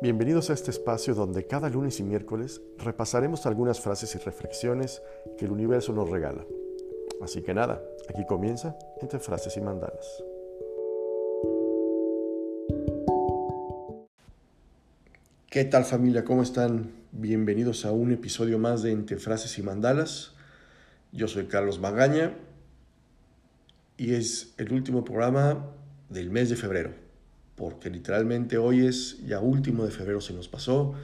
Bienvenidos a este espacio donde cada lunes y miércoles repasaremos algunas frases y reflexiones que el universo nos regala. Así que nada, aquí comienza entre frases y mandalas. ¿Qué tal familia? ¿Cómo están? Bienvenidos a un episodio más de Entre frases y mandalas. Yo soy Carlos Magaña y es el último programa del mes de febrero porque literalmente hoy es ya último de febrero, se nos pasó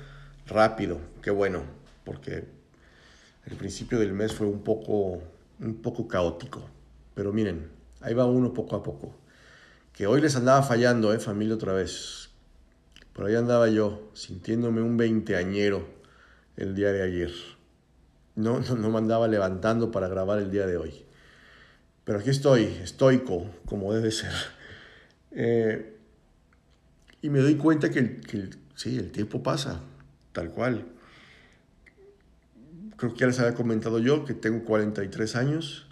rápido, qué bueno, porque el principio del mes fue un poco, un poco caótico. Pero miren, ahí va uno poco a poco. Que hoy les andaba fallando, eh, familia, otra vez. Por ahí andaba yo, sintiéndome un veinteañero el día de ayer. No, no, no me andaba levantando para grabar el día de hoy. Pero aquí estoy, estoico, como debe ser. Eh, y me doy cuenta que, sí, el tiempo pasa, tal cual. Creo que ya les había comentado yo que tengo 43 años.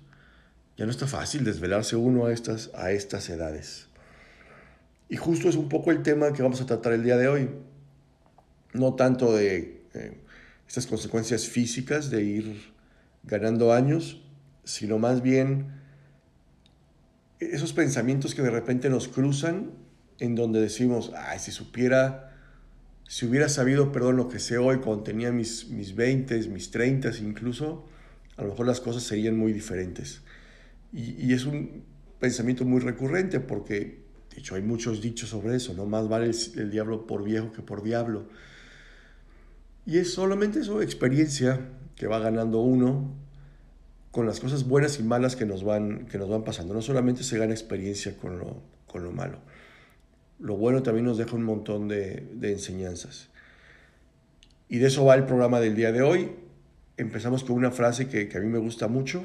Ya no está fácil desvelarse uno a estas, a estas edades. Y justo es un poco el tema que vamos a tratar el día de hoy. No tanto de eh, estas consecuencias físicas de ir ganando años, sino más bien esos pensamientos que de repente nos cruzan en donde decimos, ay, si supiera, si hubiera sabido, perdón, lo que sé hoy cuando tenía mis, mis 20, mis 30 incluso, a lo mejor las cosas serían muy diferentes. Y, es un pensamiento muy recurrente porque, de hecho, hay muchos dichos sobre eso, ¿no? Más vale el, diablo por viejo que por diablo. Y es solamente eso, experiencia que va ganando uno con las cosas buenas y malas que nos van, que nos van pasando. No solamente se gana experiencia con lo, con lo malo lo bueno también nos deja un montón de, enseñanzas. Y de eso va el programa del día de hoy. Empezamos con una frase que, a mí me gusta mucho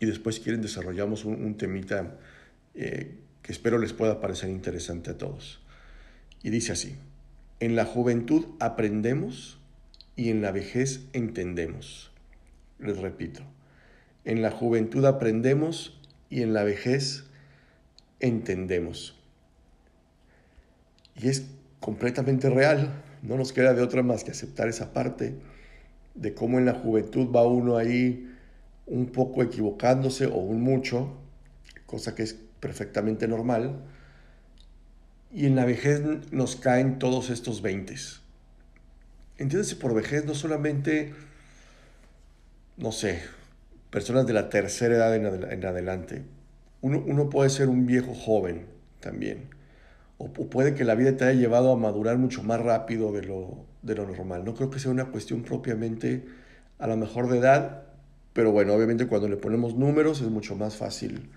y después quieren desarrollamos un, temita eh, que espero les pueda parecer interesante a todos. Y dice así, en la juventud aprendemos y en la vejez entendemos. Les repito, en la juventud aprendemos y en la vejez entendemos. Y es completamente real. No nos queda de otra más que aceptar esa parte de cómo en la juventud va uno ahí un poco equivocándose o un mucho, cosa que es perfectamente normal. Y en la vejez nos caen todos estos veintes. Entiéndase por vejez no solamente, no sé, personas de la tercera edad en, adelante. Uno, uno puede ser un viejo joven también o, puede que la vida te haya llevado a madurar mucho más rápido de lo, de lo normal. No creo que sea una cuestión propiamente a lo mejor de edad, pero bueno, obviamente cuando le ponemos números es mucho más fácil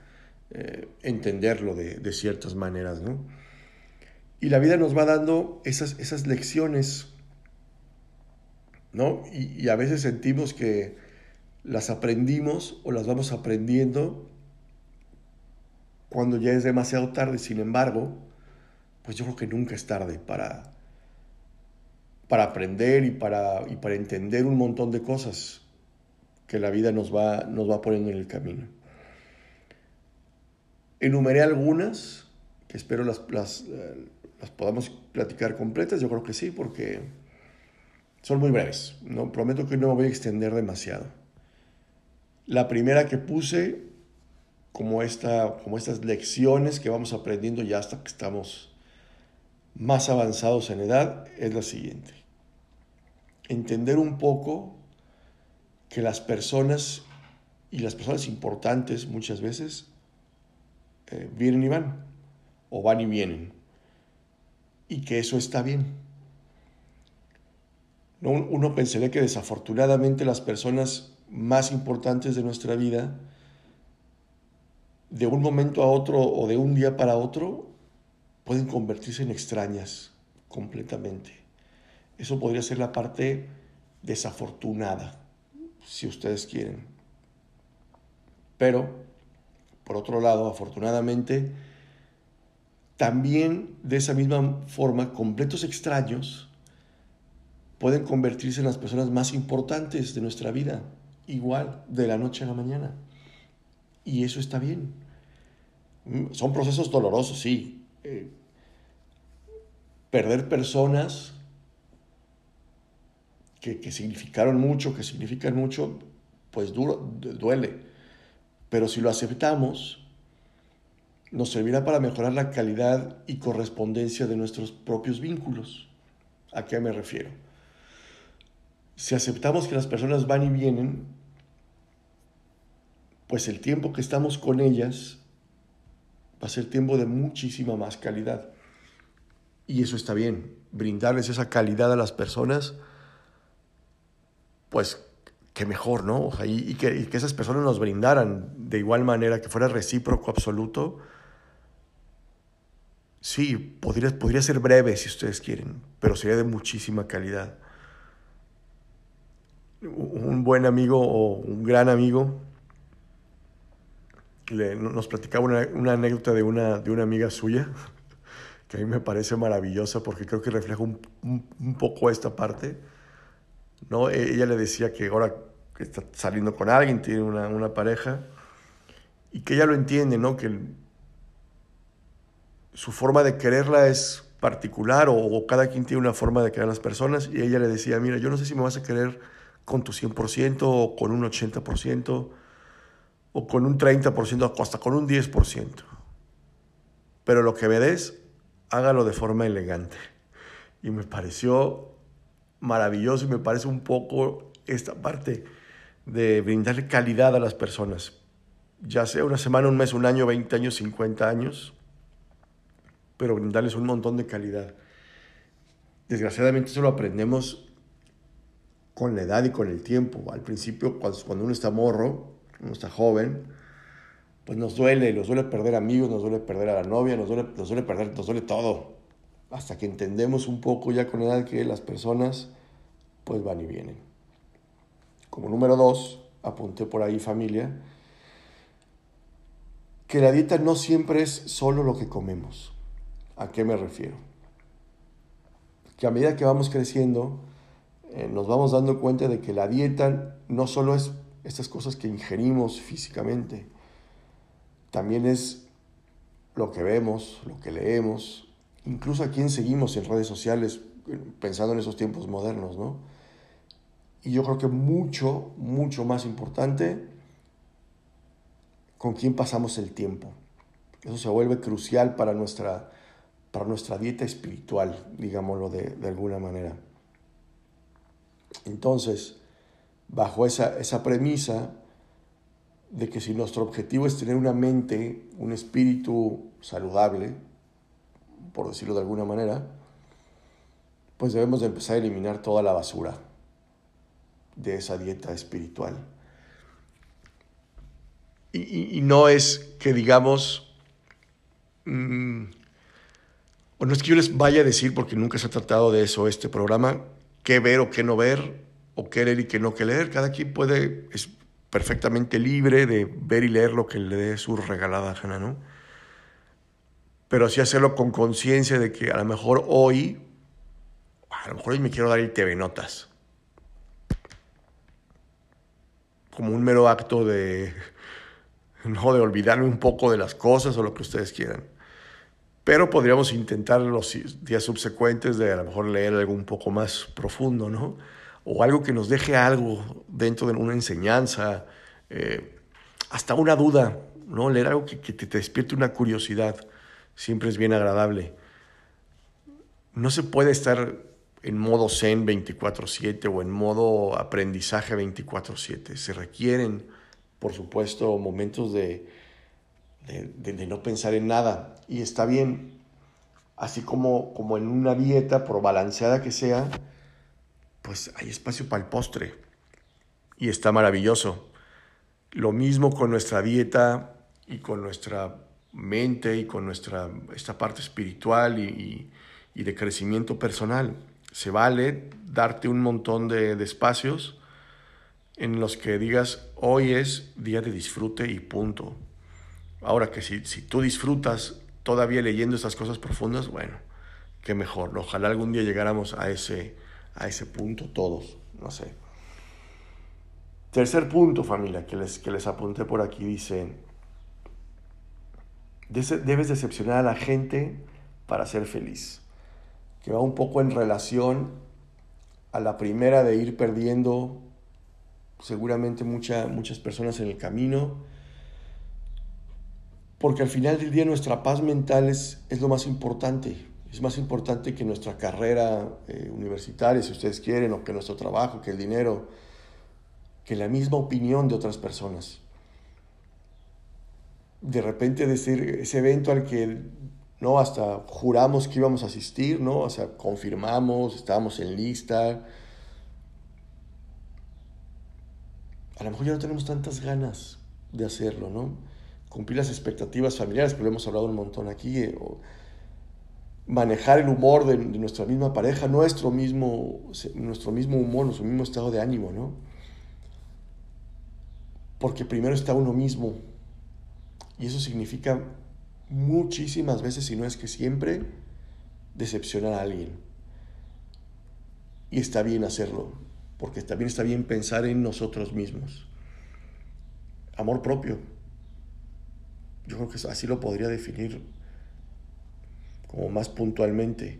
eh, entenderlo de, de, ciertas maneras, ¿no? Y la vida nos va dando esas, esas lecciones, ¿no? Y, y a veces sentimos que las aprendimos o las vamos aprendiendo cuando ya es demasiado tarde, sin embargo, pues yo creo que nunca es tarde para, para aprender y para, y para entender un montón de cosas que la vida nos va, nos va poniendo en el camino. Enumeré algunas, que espero las, las, eh, las podamos platicar completas, yo creo que sí, porque son muy breves. No, prometo que no me voy a extender demasiado. La primera que puse, como, esta, como estas lecciones que vamos aprendiendo ya hasta que estamos más avanzados en edad es la siguiente. Entender un poco que las personas y las personas importantes muchas veces eh, vienen y van, o van y vienen, y que eso está bien. Uno pensaría que desafortunadamente las personas más importantes de nuestra vida, de un momento a otro o de un día para otro, pueden convertirse en extrañas completamente. Eso podría ser la parte desafortunada, si ustedes quieren. Pero, por otro lado, afortunadamente, también de esa misma forma, completos extraños pueden convertirse en las personas más importantes de nuestra vida, igual, de la noche a la mañana. Y eso está bien. Son procesos dolorosos, sí, eh, perder personas que, que significaron mucho, que significan mucho, pues duro, duele. Pero si lo aceptamos, nos servirá para mejorar la calidad y correspondencia de nuestros propios vínculos. ¿A qué me refiero? Si aceptamos que las personas van y vienen, pues el tiempo que estamos con ellas va a ser tiempo de muchísima más calidad. Y eso está bien, brindarles esa calidad a las personas, pues que mejor, ¿no? y, que, que, esas personas nos brindaran de igual manera, que fuera recíproco absoluto. Sí, podría, podría ser breve si ustedes quieren, pero sería de muchísima calidad. Un buen amigo o un gran amigo nos platicaba una, anécdota de una, de una amiga suya, que a mí me parece maravillosa porque creo que refleja un, un, poco esta parte. ¿no? E, ella le decía que ahora está saliendo con alguien, tiene una, una pareja, y que ella lo entiende, ¿no? que su forma de quererla es particular o, o, cada quien tiene una forma de querer a las personas, y ella le decía, mira, yo no sé si me vas a querer con tu 100% o con un 80%, o con un 30%, hasta con un 10%. Pero lo que me des, hágalo de forma elegante. Y me pareció maravilloso y me parece un poco esta parte de brindarle calidad a las personas. Ya sea una semana, un mes, un año, 20 años, 50 años, pero brindarles un montón de calidad. Desgraciadamente eso lo aprendemos con la edad y con el tiempo. Al principio, cuando uno está morro, uno está joven, pues nos duele, nos duele perder amigos, nos duele perder a la novia, nos duele, nos duele perder, nos duele todo. Hasta que entendemos un poco ya con edad que las personas pues van y vienen. Como número dos, apunté por ahí familia, que la dieta no siempre es solo lo que comemos. ¿A qué me refiero? Que a medida que vamos creciendo, eh, nos vamos dando cuenta de que la dieta no solo es estas cosas que ingerimos físicamente. También es lo que vemos, lo que leemos, incluso a quién seguimos en redes sociales, pensando en esos tiempos modernos, ¿no? Y yo creo que mucho, mucho más importante, con quién pasamos el tiempo. Eso se vuelve crucial para nuestra, para nuestra dieta espiritual, digámoslo de, de alguna manera. Entonces, bajo esa, esa premisa de que si nuestro objetivo es tener una mente, un espíritu saludable, por decirlo de alguna manera, pues debemos de empezar a eliminar toda la basura de esa dieta espiritual. Y, no es que digamos, mm, o no es que yo les vaya a decir, porque nunca se ha tratado de eso este programa, qué ver o qué no ver, o qué leer y qué no que leer. Cada quien puede, es perfectamente libre de ver y leer lo que le dé su regalada gana, ¿no? Pero sí hacerlo con conciencia de que a lo mejor hoy, a lo mejor hoy me quiero dar el TV Notas. Como un mero acto de, no, de olvidarme un poco de las cosas o lo que ustedes quieran. Pero podríamos intentar los días subsecuentes de a lo mejor leer algo un poco más profundo, ¿no? O algo que nos deje algo dentro de una enseñanza, eh, hasta una duda, ¿no? Leer algo que, te, despierte una curiosidad siempre es bien agradable. No se puede estar en modo zen 24/7 o en modo aprendizaje 24/7. Se requieren, por supuesto, momentos de, de, no pensar en nada. Y está bien, así como, como en una dieta, por balanceada que sea, pues hay espacio para el postre y está maravilloso. Lo mismo con nuestra dieta y con nuestra mente y con nuestra, esta parte espiritual y, de crecimiento personal. Se vale darte un montón de, espacios en los que digas, hoy es día de disfrute y punto. Ahora que si, si tú disfrutas todavía leyendo estas cosas profundas, bueno, qué mejor. Ojalá algún día llegáramos a ese, a ese punto todos, no sé. Tercer punto, familia, que les, que les apunté por aquí, dice, debes decepcionar a la gente para ser feliz. que va un poco en relación a la primera de ir perdiendo seguramente muchas personas en el camino, porque al final del día nuestra paz mental es, es lo más importante. Es más importante que nuestra carrera eh, universitaria, si ustedes quieren, o que nuestro trabajo, que el dinero, que la misma opinión de otras personas. De repente decir ese evento al que no hasta juramos que íbamos a asistir, ¿no? O sea, confirmamos, estábamos en lista. A lo mejor ya no tenemos tantas ganas de hacerlo, ¿no? Cumplir las expectativas familiares, que lo hemos hablado un montón aquí, eh, manejar el humor de, nuestra misma pareja, nuestro mismo, nuestro mismo humor, nuestro mismo estado de ánimo, ¿no? Porque primero está uno mismo. Y eso significa muchísimas veces, si no es que siempre, decepcionar a alguien. Y está bien hacerlo, porque también está bien pensar en nosotros mismos. Amor propio. Yo creo que así lo podría definir como más puntualmente,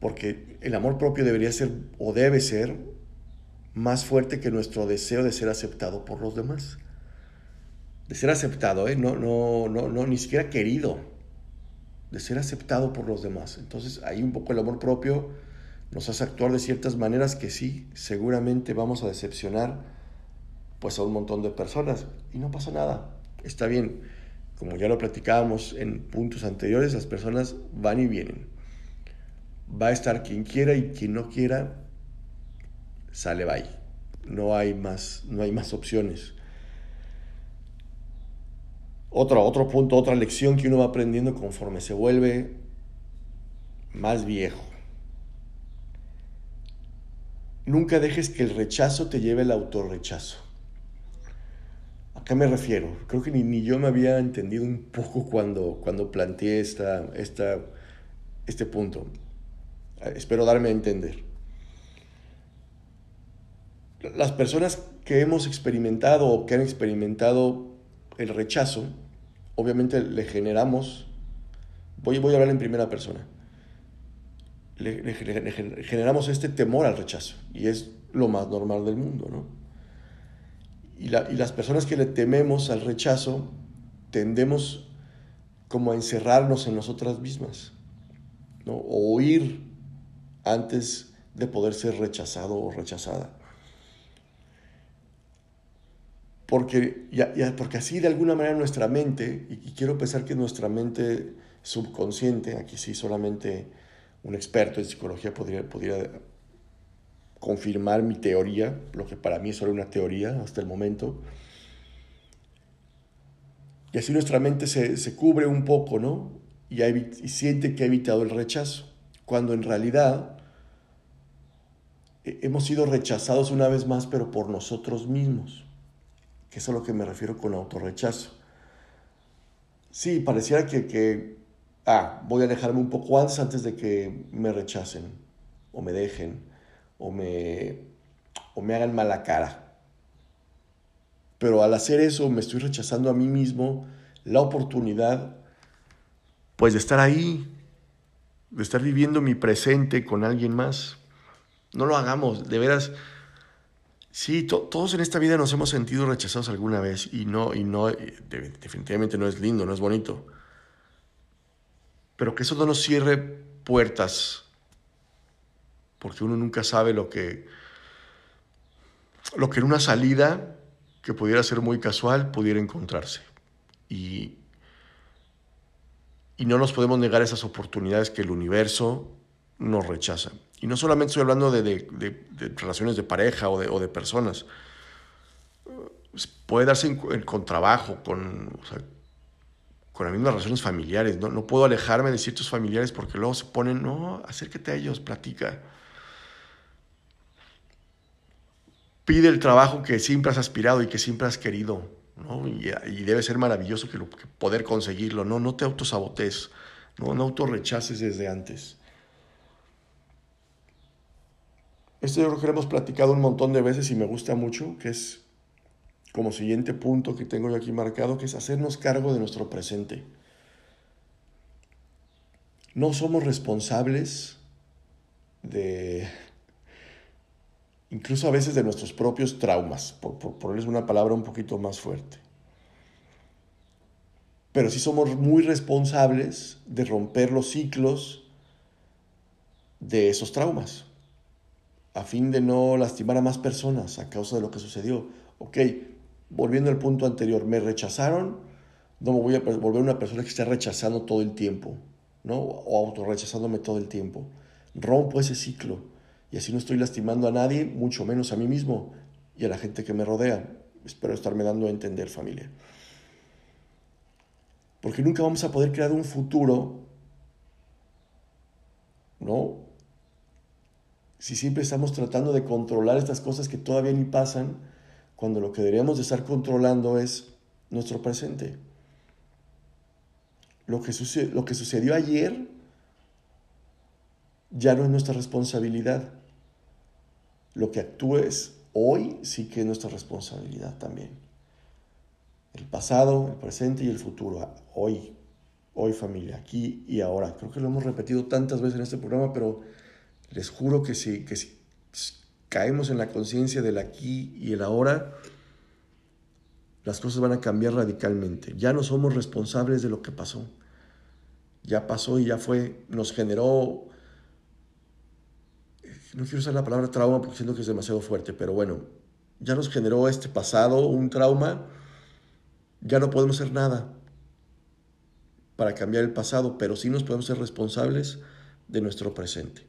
porque el amor propio debería ser o debe ser más fuerte que nuestro deseo de ser aceptado por los demás. De ser aceptado, ¿eh? no, no, no, no, ni siquiera querido, de ser aceptado por los demás. Entonces ahí un poco el amor propio nos hace actuar de ciertas maneras que sí, seguramente vamos a decepcionar pues a un montón de personas y no pasa nada, está bien como ya lo platicábamos en puntos anteriores, las personas van y vienen. Va a estar quien quiera y quien no quiera, sale bye. No hay más, no hay más opciones. Otro, otro punto, otra lección que uno va aprendiendo conforme se vuelve más viejo. Nunca dejes que el rechazo te lleve al autorrechazo. ¿A qué me refiero? Creo que ni, yo me había entendido un poco cuando, cuando planteé esta, esta, este punto. Eh, espero darme a entender. Las personas que hemos experimentado o que han experimentado el rechazo, obviamente le generamos, voy, voy a hablar en primera persona, le generamos este temor al rechazo y es lo más normal del mundo, ¿no? Y, las personas que le tememos al rechazo, tendemos como a encerrarnos en nosotras mismas, o huir antes de poder ser rechazado o rechazada. Porque, ya, porque así de alguna manera nuestra mente, y, quiero pensar que nuestra mente subconsciente, aquí sí solamente un experto en psicología podría confirmar mi teoría, lo que para mí es solo una teoría hasta el momento. Y así nuestra mente se, cubre un poco, ¿no? Y, siente que ha evitado el rechazo, cuando en realidad hemos sido rechazados una vez más, pero por nosotros mismos, que es a lo que me refiero con autorrechazo. Sí, pareciera que, que, ah, voy a alejarme un poco antes, antes de que me rechacen o me dejen o me, o me hagan mala cara. Pero al hacer eso me estoy rechazando a mí mismo la oportunidad pues de estar ahí, de estar viviendo mi presente con alguien más. No lo hagamos, de veras. Sí, todos en esta vida nos hemos sentido rechazados alguna vez y no, y no, definitivamente no es lindo, no es bonito. Pero que eso no nos cierre puertas porque uno nunca sabe lo que, lo que en una salida que pudiera ser muy casual pudiera encontrarse. Y, y no nos podemos negar esas oportunidades que el universo nos rechaza. Y no solamente estoy hablando de, relaciones de pareja o de, o de personas. Puede darse con trabajo, con, con las mismas relaciones familiares. ¿no? no puedo alejarme de ciertos familiares porque luego se ponen, no, acércate a ellos, platica. Pide el trabajo que siempre has aspirado y que siempre has querido, ¿no? y, debe ser maravilloso que, poder conseguirlo, ¿no? No te autosabotes, ¿no? No autorrechaces desde antes. Esto yo creo que lo hemos platicado un montón de veces y me gusta mucho, que es como siguiente punto que tengo yo aquí marcado, que es hacernos cargo de nuestro presente. No somos responsables de incluso a veces de nuestros propios traumas, por, ponerles una palabra un poquito más fuerte. Pero sí somos muy responsables de romper los ciclos de esos traumas, a fin de no lastimar a más personas a causa de lo que sucedió. Ok, volviendo al punto anterior, me rechazaron, no me voy a volver una persona que esté rechazando todo el tiempo, ¿no? O autorrechazándome todo el tiempo. Rompo ese ciclo y así no estoy lastimando a nadie, mucho menos a mí mismo y a la gente que me rodea. Espero estarme dando a entender, familia. Porque nunca vamos a poder crear un futuro, ¿no? Si siempre estamos tratando de controlar estas cosas que todavía ni pasan, cuando lo que deberíamos de estar controlando es nuestro presente. Lo que, lo que sucedió ayer ya no es nuestra responsabilidad. Lo que actúes hoy sí que es nuestra responsabilidad también. El pasado, el presente y el futuro. Hoy, hoy familia, aquí y ahora. Creo que lo hemos repetido tantas veces en este programa, pero les juro que si, que si caemos en la conciencia del aquí y el ahora, las cosas van a cambiar radicalmente. Ya no somos responsables de lo que pasó. Ya pasó y ya fue. Nos generó no quiero usar la palabra trauma porque siento que es demasiado fuerte, pero bueno, ya nos generó este pasado un trauma, ya no podemos hacer nada para cambiar el pasado, pero sí nos podemos ser responsables de nuestro presente.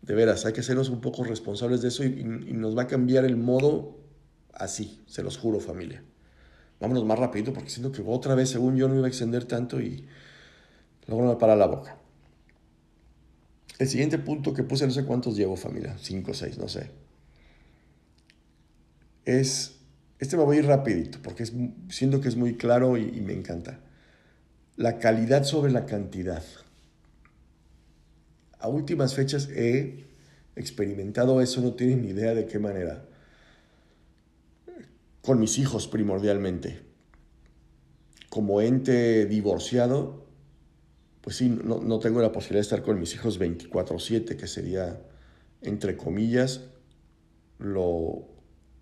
De veras, hay que sernos un poco responsables de eso y, nos va a cambiar el modo así, se los juro familia. Vámonos más rapidito porque siento que otra vez, según yo, no iba a extender tanto y luego no me para la boca. El siguiente punto que puse, no sé cuántos llevo familia, cinco o seis, no sé. Es, este me voy a ir rapidito porque es, siento que es muy claro y, y me encanta. La calidad sobre la cantidad. A últimas fechas he experimentado eso, no tienen ni idea de qué manera. Con mis hijos primordialmente. Como ente divorciado, pues sí, no, tengo la posibilidad de estar con mis hijos 24/7, que sería, entre comillas, lo,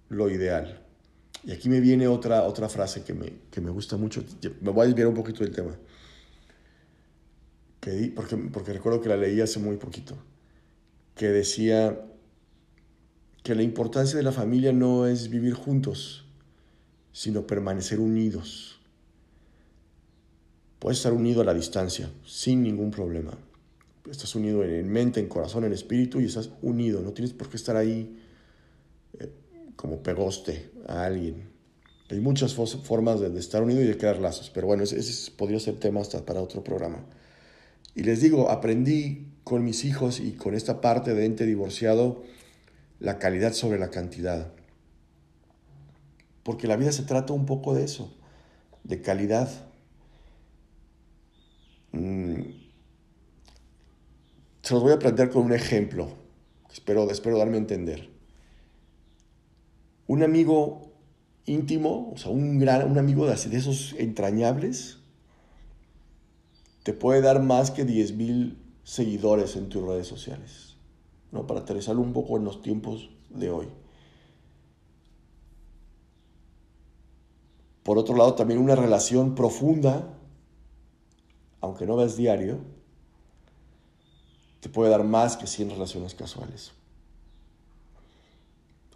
ideal. Y aquí me viene otra, otra frase que me, que me gusta mucho. Me voy a desviar un poquito del tema. Que, porque, porque recuerdo que la leí hace muy poquito. Que decía que la importancia de la familia no es vivir juntos, sino permanecer unidos. Puedes estar unido a la distancia, sin ningún problema. Estás unido en mente, en corazón, en espíritu y estás unido. No tienes por qué estar ahí eh, como pegoste a alguien. Hay muchas formas de, estar unido y de crear lazos, pero bueno, ese, podría ser tema hasta para otro programa. Y les digo, aprendí con mis hijos y con esta parte de ente divorciado la calidad sobre la cantidad. Porque la vida se trata un poco de eso, de calidad Mm, se los voy a plantear con un ejemplo. Espero, espero darme a entender. Un amigo íntimo, o sea, un, gran, un amigo de, esos entrañables, te puede dar más que 10.000 seguidores en tus redes sociales. ¿no? Para aterrizarlo un poco en los tiempos de hoy. Por otro lado, también una relación profunda aunque no veas diario, te puede dar más que 100 relaciones casuales.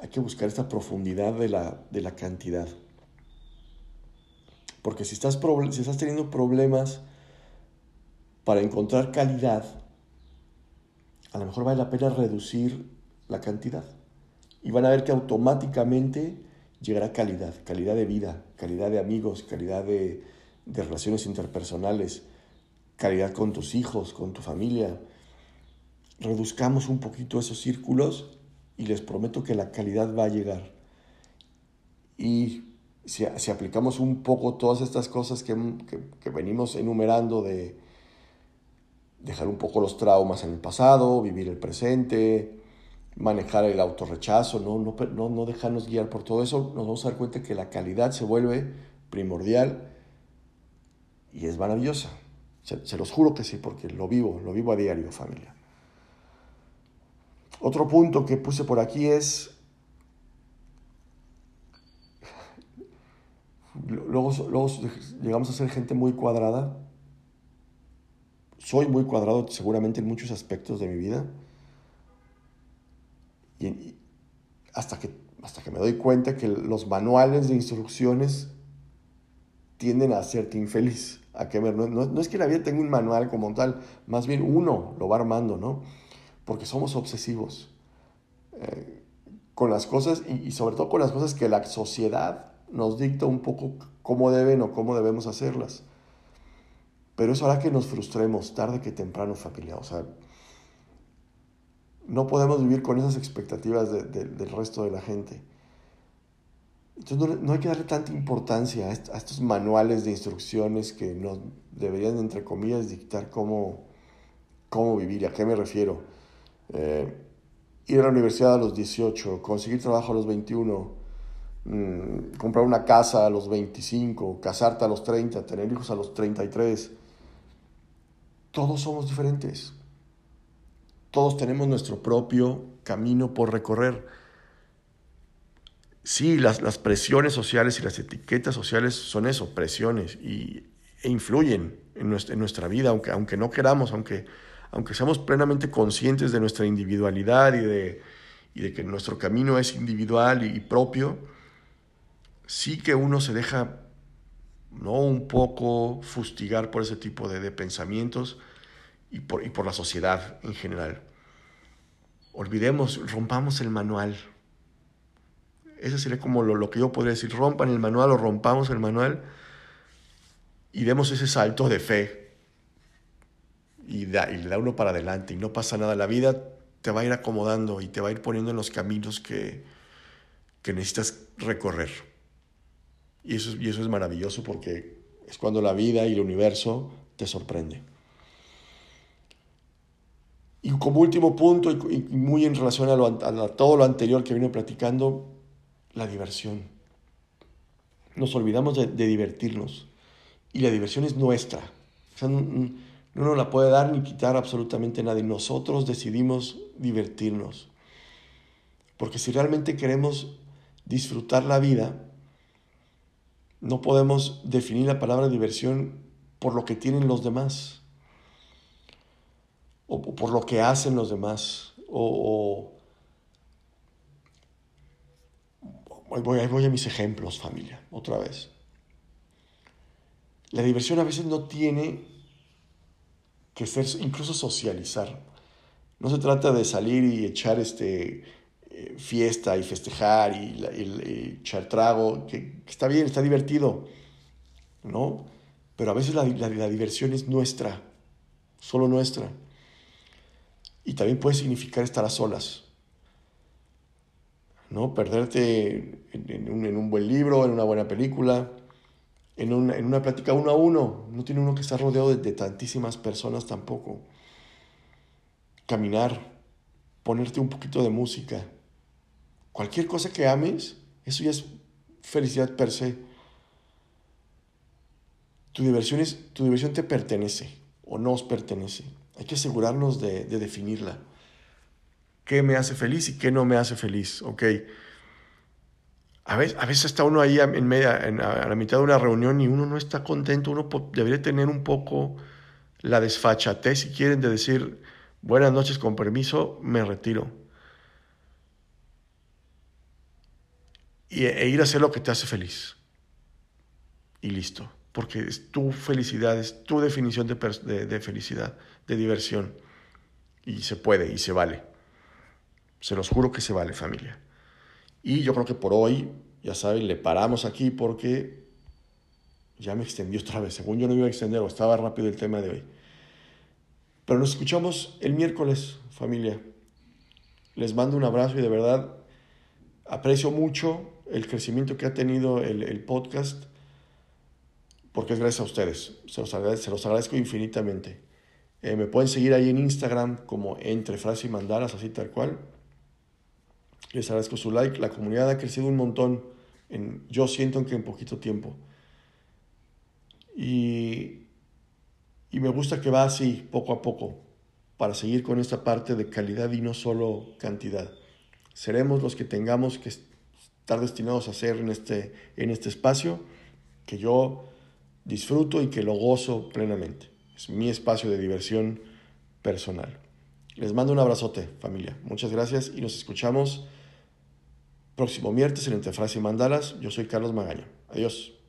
Hay que buscar esta profundidad de la, de la cantidad. Porque si estás, si estás teniendo problemas para encontrar calidad, a lo mejor vale la pena reducir la cantidad. Y van a ver que automáticamente llegará calidad, calidad de vida, calidad de amigos, calidad de, de relaciones interpersonales, calidad con tus hijos, con tu familia. Reduzcamos un poquito esos círculos y les prometo que la calidad va a llegar. Y si, aplicamos un poco todas estas cosas que, venimos enumerando de dejar un poco los traumas en el pasado, vivir el presente, manejar el autorrechazo, no, no, no dejarnos guiar por todo eso, nos vamos a dar cuenta que la calidad se vuelve primordial y es maravillosa. Se, los juro que sí, porque lo vivo, lo vivo a diario, familia. Otro punto que puse por aquí es, luego, luego llegamos a ser gente muy cuadrada. Soy muy cuadrado seguramente en muchos aspectos de mi vida. Y, hasta, que, hasta que me doy cuenta que los manuales de instrucciones tienden a hacerte infeliz. ¿A que no, no, es que la vida tenga un manual como tal, más bien uno lo va armando, ¿no? Porque somos obsesivos eh, con las cosas y, sobre todo con las cosas que la sociedad nos dicta un poco cómo deben o cómo debemos hacerlas. Pero eso hará que nos frustremos tarde que temprano, familia. O sea, no podemos vivir con esas expectativas del resto de la gente. Entonces no, hay que darle tanta importancia a, estos manuales de instrucciones que nos deberían, entre comillas, dictar cómo, cómo vivir. ¿A qué me refiero? Eh, ir a la universidad a los 18, conseguir trabajo a los 21, mm, comprar una casa a los 25, casarte a los 30, tener hijos a los 33. Todos somos diferentes. Todos tenemos nuestro propio camino por recorrer. Sí, las, las presiones sociales y las etiquetas sociales son eso, presiones, y, e influyen en nuestra, en nuestra vida, aunque, aunque no queramos, aunque, aunque seamos plenamente conscientes de nuestra individualidad y de, y de que nuestro camino es individual y, propio, sí que uno se deja ¿no? un poco fustigar por ese tipo de, de pensamientos y por, y por la sociedad en general. Olvidemos, rompamos el manual. Eso sería como lo, lo, que yo podría decir, rompan el manual o rompamos el manual y demos ese salto de fe y, da, y da uno para adelante y no pasa nada. La vida te va a ir acomodando y te va a ir poniendo en los caminos que, que necesitas recorrer. Y eso, y eso es maravilloso porque es cuando la vida y el universo te sorprende. Y como último punto, y muy en relación a, todo lo anterior que vino platicando, la diversión. Nos olvidamos de, divertirnos. Y la diversión es nuestra. no, no, nos la puede dar ni quitar absolutamente nadie. Nosotros decidimos divertirnos. Porque si realmente queremos disfrutar la vida, no podemos definir la palabra diversión por lo que tienen los demás o por lo que hacen los demás, o, Voy, voy a mis ejemplos, familia, otra vez. La diversión a veces no tiene que ser, incluso socializar. No se trata de salir y echar este, eh, fiesta y festejar y, echar trago, que, está bien, está divertido, ¿no? Pero a veces la, la diversión es nuestra, solo nuestra. Y también puede significar estar a solas. ¿No? Perderte en, un, buen libro, en una buena película, en una, en una, plática uno a uno. No tiene uno que estar rodeado de, tantísimas personas tampoco. Caminar, ponerte un poquito de música. Cualquier cosa que ames, eso ya es felicidad per se. Tu diversión, es, tu diversión te pertenece o nos pertenece. Hay que asegurarnos de, definirla. ¿Qué me hace feliz y qué no me hace feliz? Ok. A veces, a está uno ahí en media, a la mitad de una reunión y uno no está contento. Uno debería tener un poco la desfachatez, si quieren, de decir, buenas noches, con permiso, me retiro. Y, e ir a hacer lo que te hace feliz. Y listo. Porque es tu felicidad, es tu definición de felicidad de diversión. Y se puede y se vale. Se los juro que se vale, familia. Y yo creo que por hoy, ya saben, le paramos aquí porque ya me extendí otra vez. Según yo no iba a extender estaba rápido el tema de hoy. Pero nos escuchamos el miércoles, familia. Les mando un abrazo y de verdad aprecio mucho el crecimiento que ha tenido el, el podcast porque es gracias a ustedes. Se los agradezco, se los agradezco infinitamente. Eh, me pueden seguir ahí en Instagram como entre frases y mandalas, así tal cual. Les agradezco su like. La comunidad ha crecido un montón. En, yo siento que en poquito tiempo. Y, y me gusta que va así, poco a poco. para seguir con esta parte de calidad y no solo cantidad. Seremos los que tengamos que estar destinados a hacer en este, en este espacio que yo disfruto y que lo gozo plenamente. Es mi espacio de diversión personal. Les mando un abrazote, familia. Muchas gracias y nos escuchamos próximo miércoles en Entre Frase y Mandalas. Yo soy Carlos Magaña. Adiós.